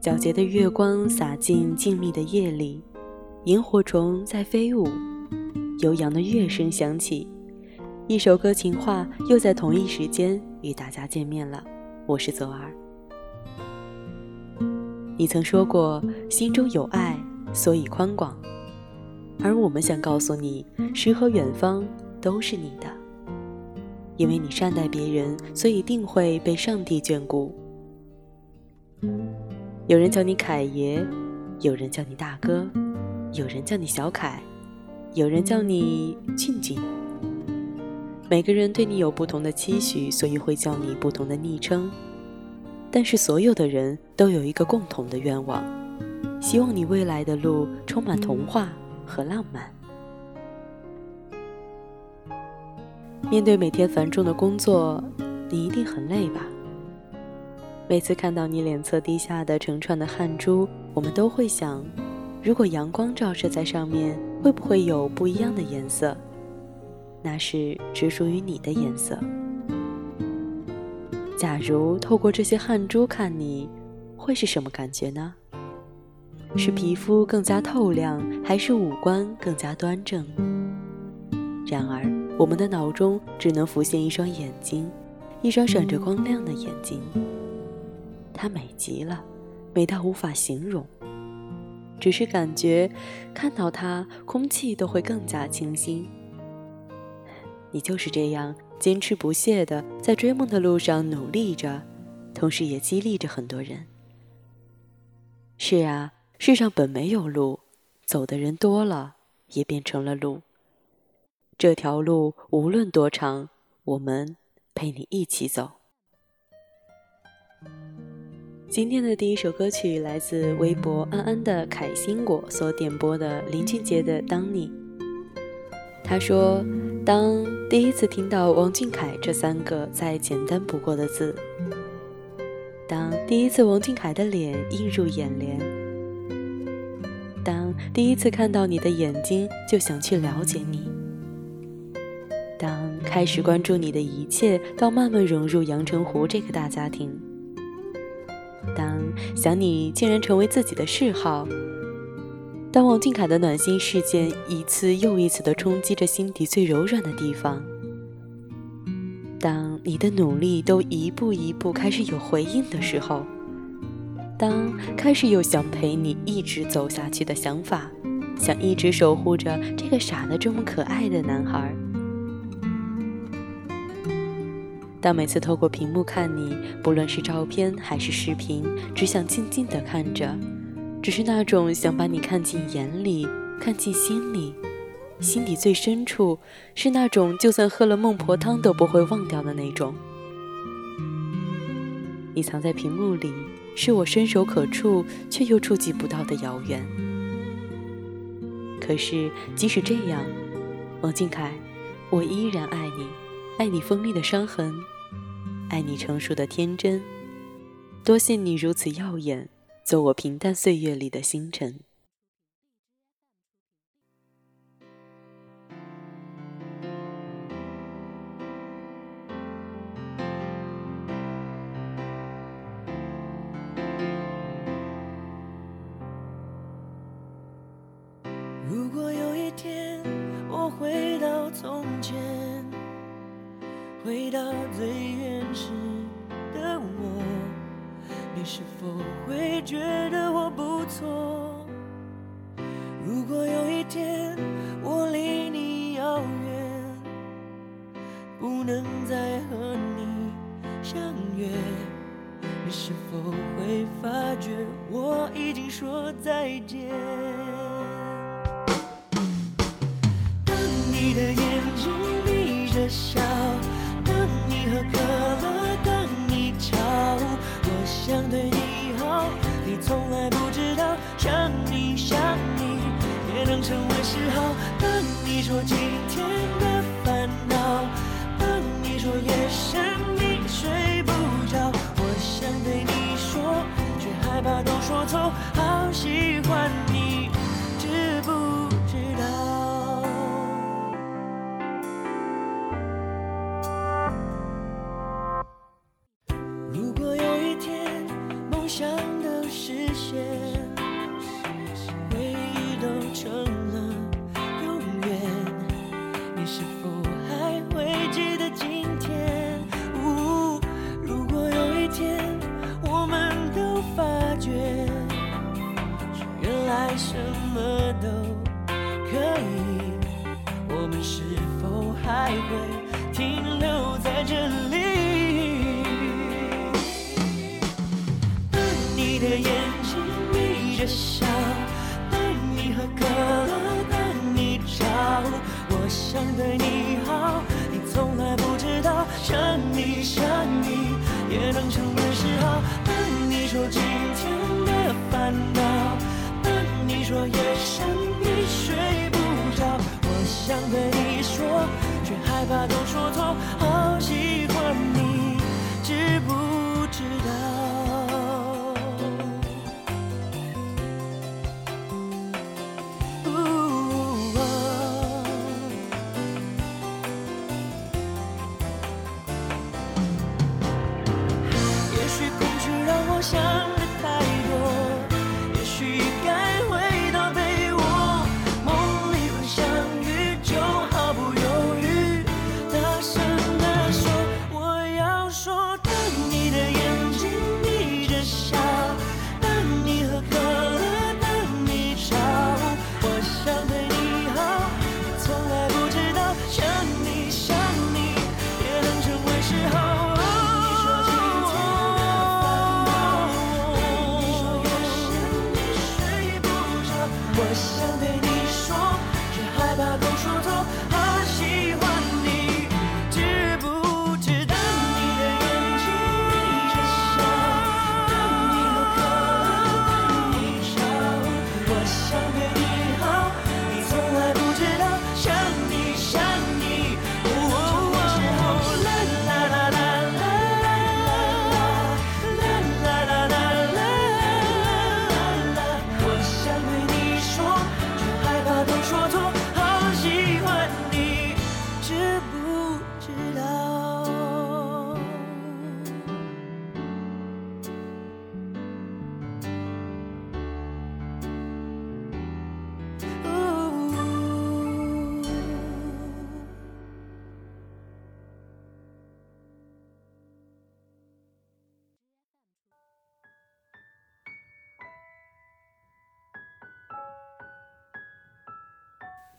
皎洁的月光洒进静谧的夜里，萤火虫在飞舞，悠扬的乐声响起，一首歌情话又在同一时间与大家见面了。我是左耳。你曾说过心中有爱，所以宽广，而我们想告诉你，诗和远方都是你的，因为你善待别人，所以定会被上帝眷顾。有人叫你凯爷，有人叫你大哥，有人叫你小凯，有人叫你静静。每个人对你有不同的期许，所以会叫你不同的昵称。但是所有的人都有一个共同的愿望，希望你未来的路充满童话和浪漫。面对每天繁重的工作，你一定很累吧？每次看到你脸侧滴下的成串的汗珠，我们都会想：如果阳光照射在上面，会不会有不一样的颜色？那是只属于你的颜色。假如透过这些汗珠看你，会是什么感觉呢？是皮肤更加透亮，还是五官更加端正？然而，我们的脑中只能浮现一双眼睛，一双闪着光亮的眼睛。它美极了，美到无法形容。只是感觉，看到它，空气都会更加清新。你就是这样坚持不懈的在追梦的路上努力着，同时也激励着很多人。是啊，世上本没有路，走的人多了，也变成了路。这条路无论多长，我们陪你一起走。今天的第一首歌曲来自微博安安的凯心果所点播的林俊杰的《当你》。他说：“当第一次听到王俊凯这三个再简单不过的字，当第一次王俊凯的脸映入眼帘，当第一次看到你的眼睛就想去了解你，当开始关注你的一切，到慢慢融入阳澄湖这个大家庭。”当想你竟然成为自己的嗜好，当王俊凯的暖心事件一次又一次地冲击着心底最柔软的地方，当你的努力都一步一步开始有回应的时候，当开始有想陪你一直走下去的想法，想一直守护着这个傻得这么可爱的男孩。但每次透过屏幕看你，不论是照片还是视频，只想静静地看着，只是那种想把你看进眼里、看进心里，心底最深处是那种就算喝了孟婆汤都不会忘掉的那种。你藏在屏幕里，是我伸手可触却又触及不到的遥远。可是即使这样，王俊凯，我依然爱你。爱你锋利的伤痕，爱你成熟的天真，多谢你如此耀眼，做我平淡岁月里的星辰。相约，你是否会发觉我已经说再见？当你的眼睛眯着笑，当你喝可乐，当你吵，我想对你好，你从来不知道，想你想你也能成为嗜好。当你说今天的烦恼，当你说夜深害怕都说错，好喜们是否还会停留在这里？当你的眼睛眯着笑，当你喝可乐，当你吵，我想对你好，你从来不知道，想你想你也能成为嗜好。当你说今天的烦恼，当你说夜深你睡，想对你说，却害怕都说错，好喜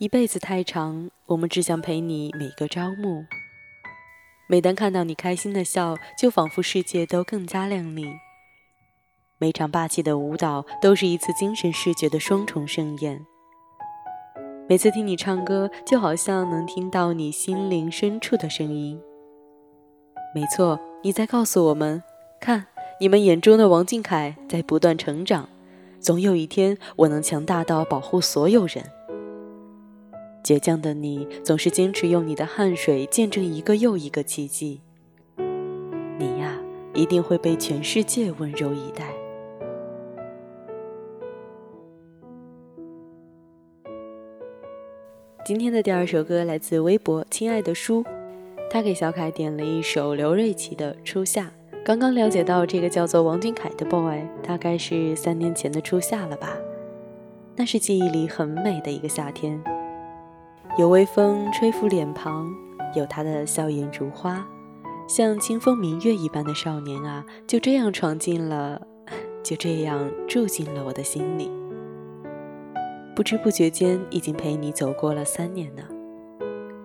一辈子太长，我们只想陪你每个朝暮。每当看到你开心的笑，就仿佛世界都更加亮丽。每场霸气的舞蹈都是一次精神视觉的双重盛宴。每次听你唱歌，就好像能听到你心灵深处的声音。没错，你在告诉我们，看，你们眼中的王俊凯在不断成长，总有一天我能强大到保护所有人。倔强的你总是坚持用你的汗水见证一个又一个奇迹。你呀，一定会被全世界温柔以待。今天的第二首歌来自微博“亲爱的书”，他给小凯点了一首刘瑞琦的《初夏》。刚刚了解到这个叫做王俊凯的 boy，大概是三年前的初夏了吧？那是记忆里很美的一个夏天。有微风吹拂脸庞，有他的笑颜如花，像清风明月一般的少年啊，就这样闯进了，就这样住进了我的心里。不知不觉间，已经陪你走过了三年呢。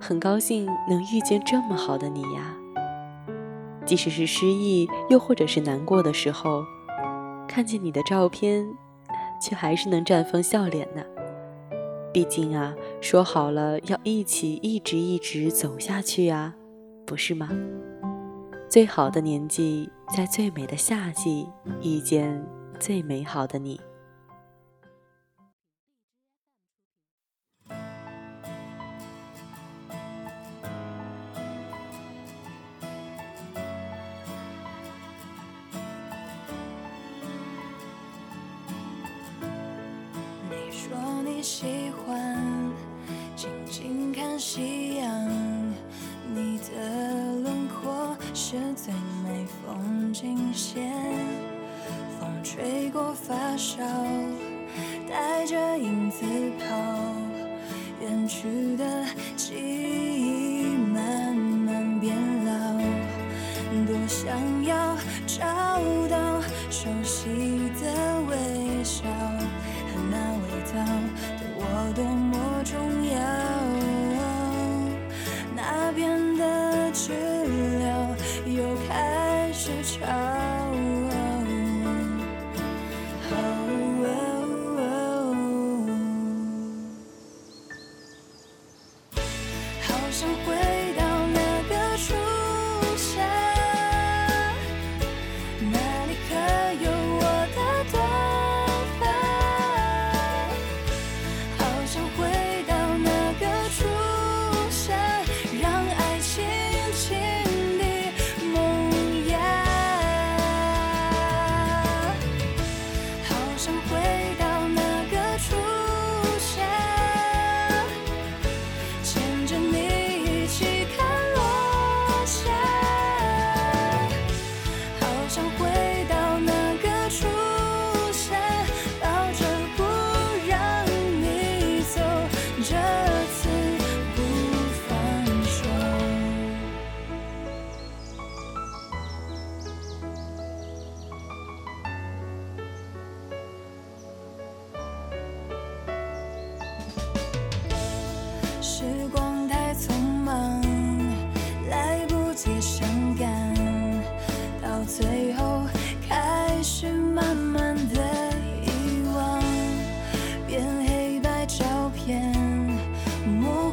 很高兴能遇见这么好的你呀。即使是失意，又或者是难过的时候，看见你的照片，却还是能绽放笑脸呢。毕竟啊，说好了要一起一直一直走下去啊，不是吗？最好的年纪，在最美的夏季遇见最美好的你。你喜欢静静看夕阳，你的轮廓是最美风景线。风吹过发梢，带着影子跑，远去的记忆 more.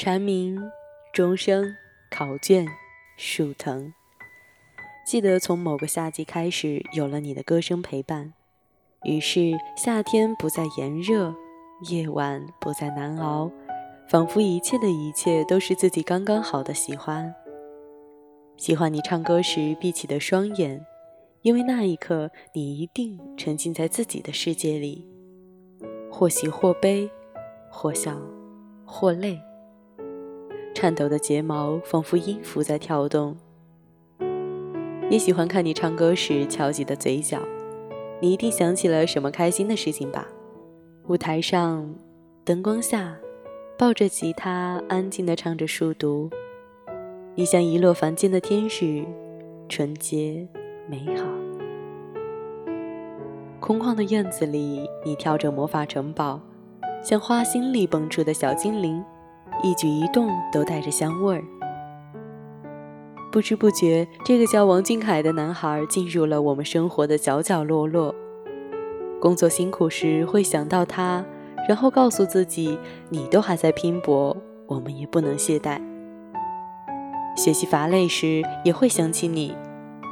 蝉鸣、钟声、考卷、树藤。记得从某个夏季开始，有了你的歌声陪伴，于是夏天不再炎热，夜晚不再难熬，仿佛一切的一切都是自己刚刚好的喜欢。喜欢你唱歌时闭起的双眼，因为那一刻你一定沉浸在自己的世界里，或喜或悲，或笑或泪。颤抖的睫毛仿佛音符在跳动。也喜欢看你唱歌时翘起的嘴角，你一定想起了什么开心的事情吧？舞台上，灯光下，抱着吉他安静地唱着书读。你像遗落凡间的天使，纯洁美好。空旷的院子里，你跳着魔法城堡，像花心里蹦出的小精灵，一举一动都带着香味儿。不知不觉，这个叫王俊凯的男孩进入了我们生活的角角落落。工作辛苦时会想到他，然后告诉自己：你都还在拼搏，我们也不能懈怠。学习乏累时也会想起你，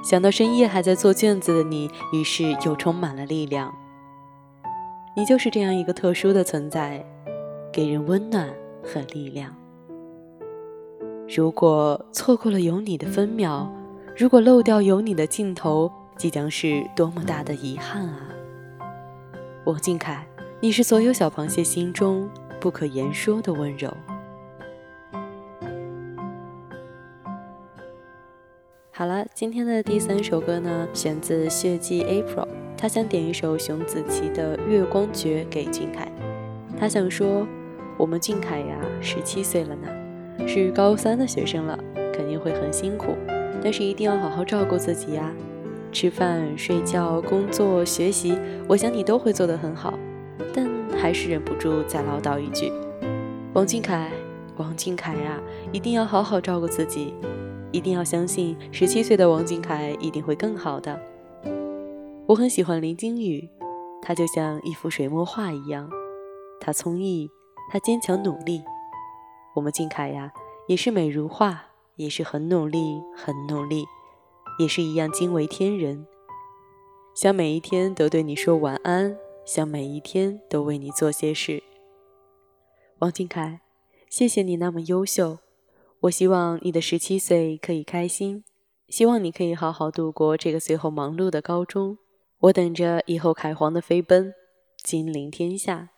想到深夜还在做卷子的你，于是又充满了力量。你就是这样一个特殊的存在，给人温暖和力量。如果错过了有你的分秒，如果漏掉有你的镜头，即将是多么大的遗憾啊！王俊凯，你是所有小螃蟹心中不可言说的温柔。好了，今天的第三首歌呢，选自血迹 April，他想点一首熊梓淇的《月光诀》给俊凯。他想说，我们俊凯呀，十七岁了呢，是高三的学生了，肯定会很辛苦，但是一定要好好照顾自己呀。吃饭、睡觉、工作、学习，我想你都会做得很好。但还是忍不住再唠叨一句：王俊凯，王俊凯呀，一定要好好照顾自己。一定要相信，十七岁的王俊凯一定会更好的。我很喜欢林金宇，他就像一幅水墨画一样，他聪颖，他坚强努力。我们静凯呀，也是美如画，也是很努力，很努力，也是一样惊为天人。想每一天都对你说晚安，想每一天都为你做些事。王俊凯，谢谢你那么优秀。我希望你的十七岁可以开心，希望你可以好好度过这个随后忙碌的高中。我等着以后凯皇的飞奔，金临天下。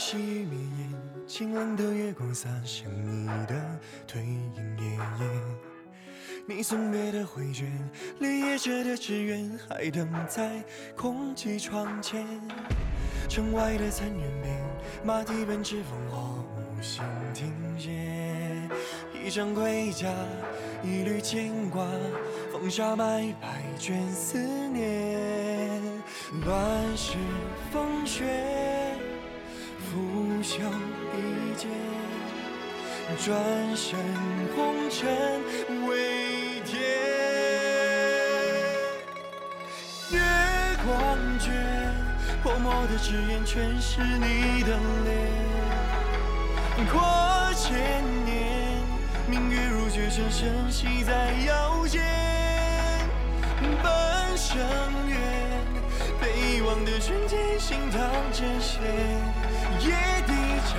细雨绵延，清冷的月光洒向你的腿影夜夜。你送别的绘卷，离叶着的志愿，还等在空气窗前。城外的残垣边，马蹄奔驰烽火，无心停歇。一张归家，一缕牵挂，风沙埋百卷思念。乱世风雪。拂袖一剑，转身红尘为天。月光诀，泼墨的纸砚全是你的脸。过千年，明月如雪，深深系在腰间。半生缘，被遗忘的瞬间，心淌着血。夜低蝉，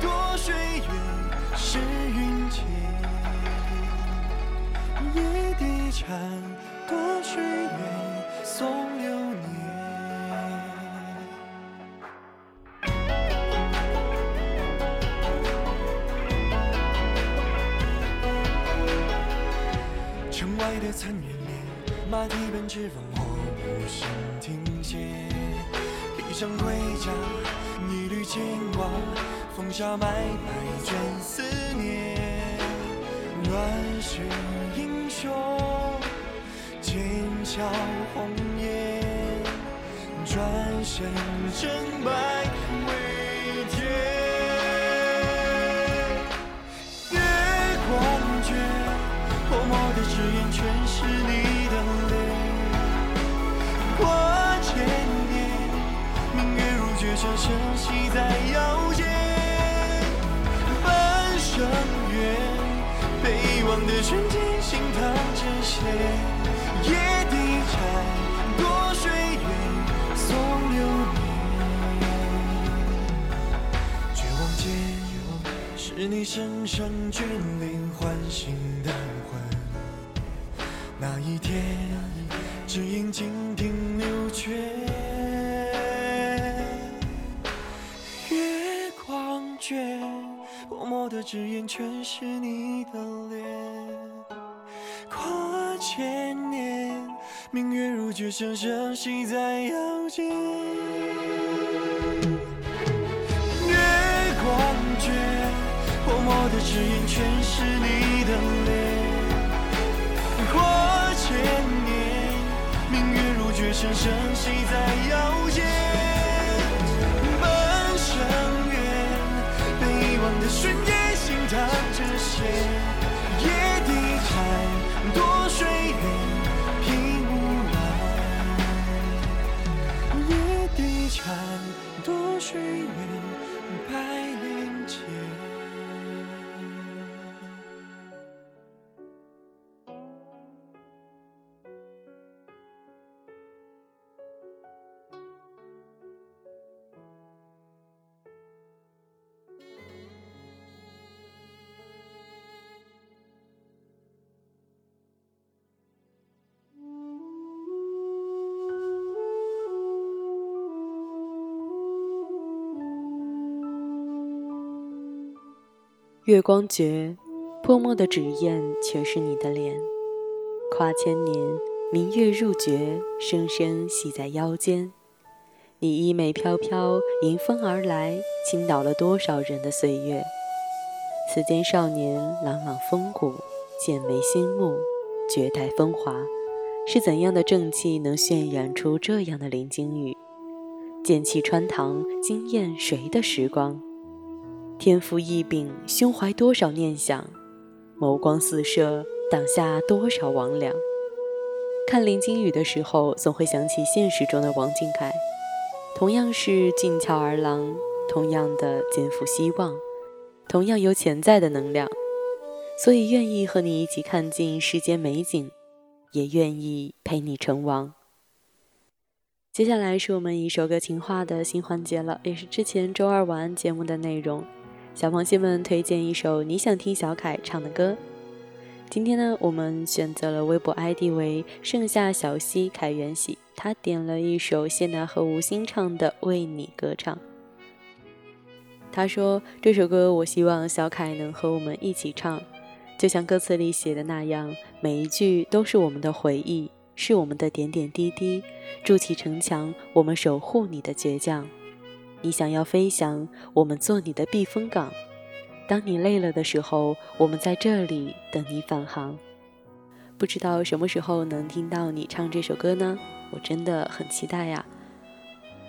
多水月是云间。夜低蝉，多水月送流年。城外的残垣连，马蹄奔驰烽火，无心停歇。披上盔甲。一缕牵挂，风沙埋百卷思念。乱世英雄，剑鞘红颜，转身成败为天。月光绝，泼墨的纸砚全如绝尘，生息在腰间。半生缘，被遗忘的瞬间，心淌着血。夜低蝉，多水远，送流年。绝望间，是你深深眷恋唤醒的魂。那一天，只因静听流泉，泼墨的纸砚全是你的脸。跨千年，明月如绝声声系在腰间。月光绝，泼墨的纸砚全是你的脸。过千年，明月如绝声声系在腰间。的瞬间，心淌着血。夜低蝉，多睡眠，平无来。夜低蝉，多睡眠，月光绝，泼墨的纸砚全是你的脸。跨千年，明月入绝，声声系在腰间。你衣袂飘飘，迎风而来，倾倒了多少人的岁月。此间少年朗朗风骨，剑眉星目，绝代风华，是怎样的正气能渲染出这样的林惊羽？剑气穿堂，惊艳谁的时光？天赋异禀，胸怀多少念想，眸光四射，挡下多少魍魉。看林惊羽的时候，总会想起现实中的王俊凯，同样是俊俏儿郎，同样的肩负希望，同样有潜在的能量，所以愿意和你一起看尽世间美景，也愿意陪你成王。接下来是我们一首歌情话的新环节了，也是之前周二晚安节目的内容。小螃蟹们推荐一首你想听小凯唱的歌。今天呢，我们选择了微博 ID 为盛夏小溪凯元喜，他点了一首谢娜和吴昕唱的《为你歌唱》。他说这首歌我希望小凯能和我们一起唱，就像歌词里写的那样，每一句都是我们的回忆，是我们的点点滴滴，筑起城墙，我们守护你的倔强。你想要飞翔，我们做你的避风港。当你累了的时候，我们在这里等你返航。不知道什么时候能听到你唱这首歌呢？我真的很期待呀。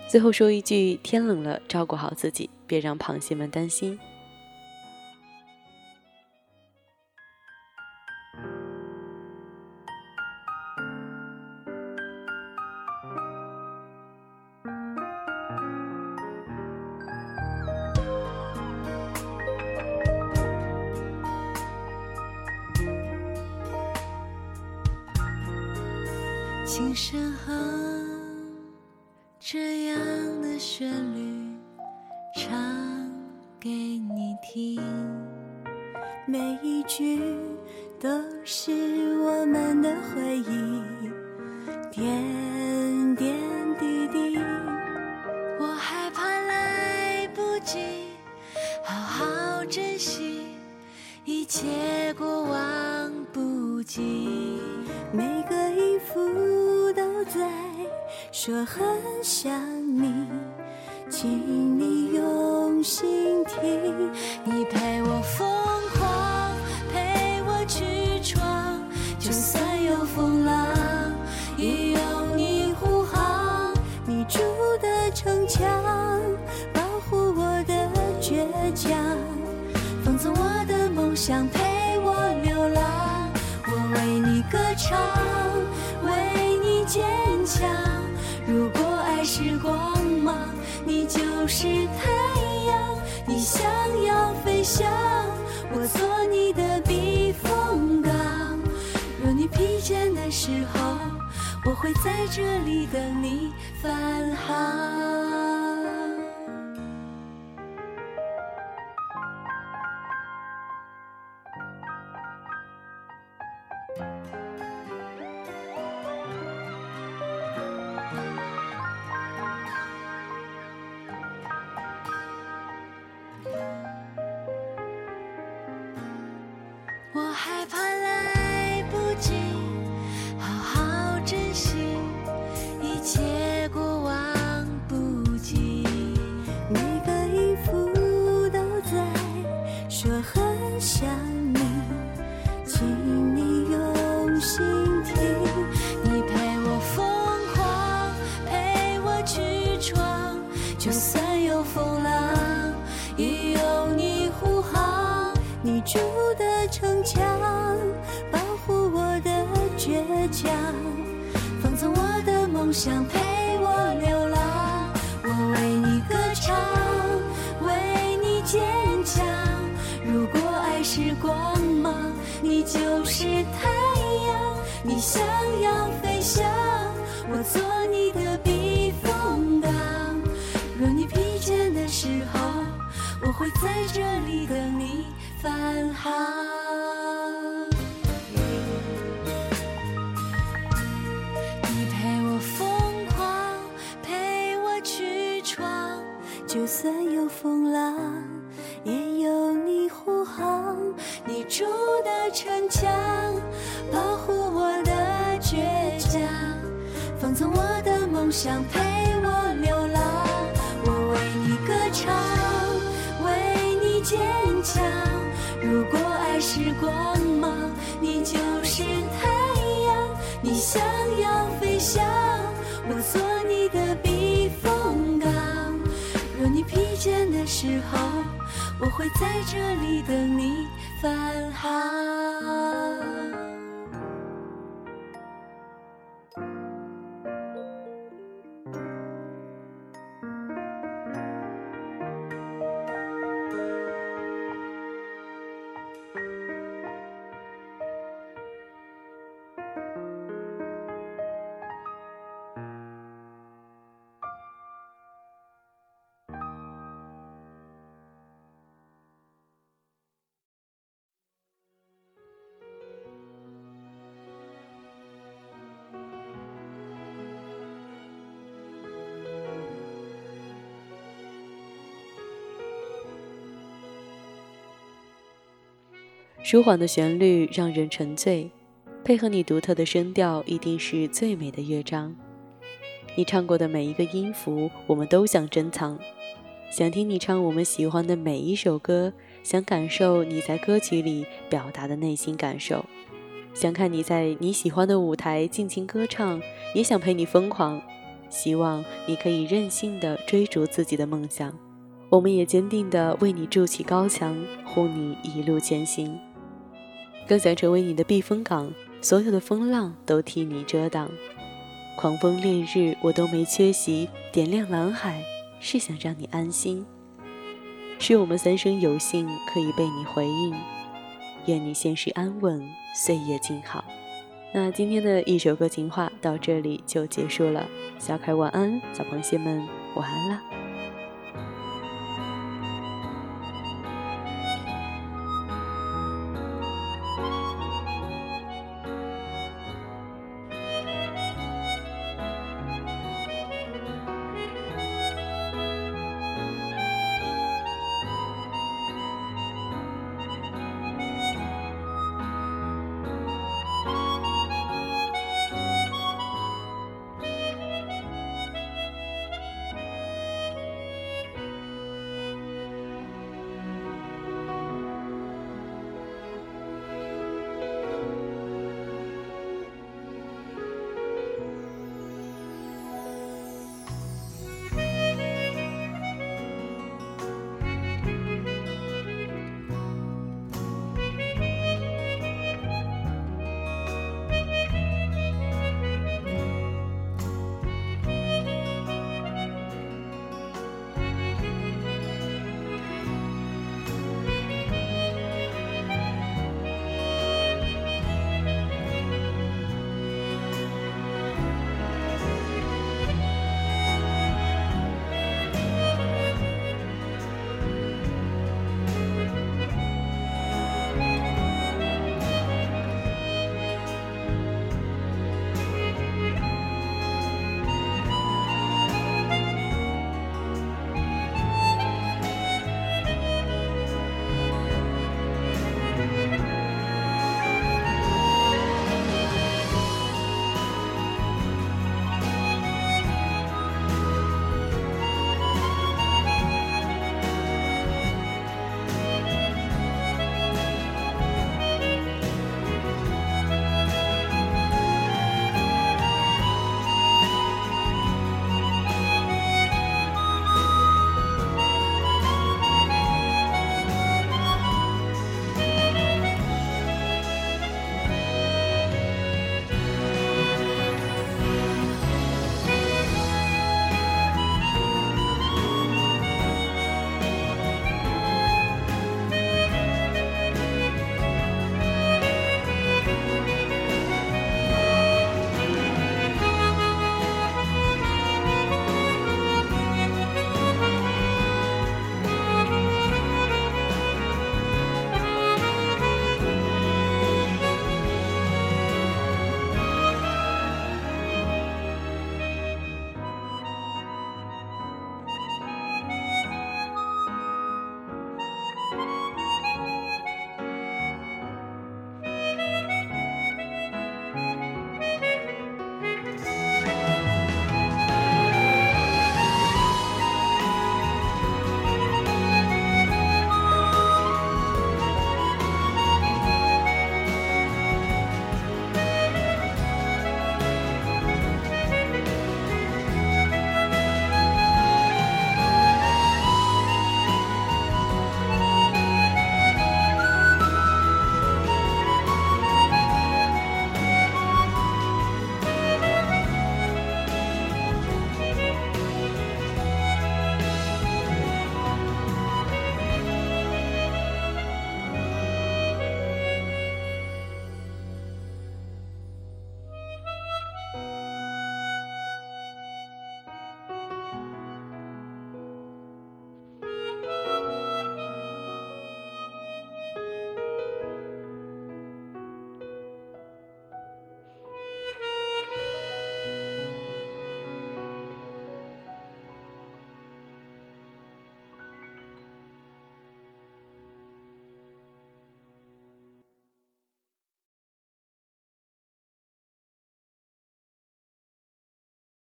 最后说一句：天冷了，照顾好自己，别让螃蟹们担心。就算有风浪，也有你护航。你筑的城墙，保护我的倔强，放纵我的梦想，陪我流浪。我为你歌唱，为你坚强。如果爱是光芒，的时候，我会在这里等你返航。舒缓的旋律让人沉醉，配合你独特的声调，一定是最美的乐章。你唱过的每一个音符，我们都想珍藏，想听你唱我们喜欢的每一首歌，想感受你在歌曲里表达的内心感受，想看你在你喜欢的舞台尽情歌唱，也想陪你疯狂。希望你可以任性的追逐自己的梦想，我们也坚定的为你筑起高墙，护你一路前行。更想成为你的避风港，所有的风浪都替你遮挡。狂风烈日我都没缺席，点亮蓝海是想让你安心。是我们三生有幸可以被你回应，愿你现实安稳，岁月静好。那今天的一首歌情话到这里就结束了，小凯晚安，小螃蟹们晚安啦。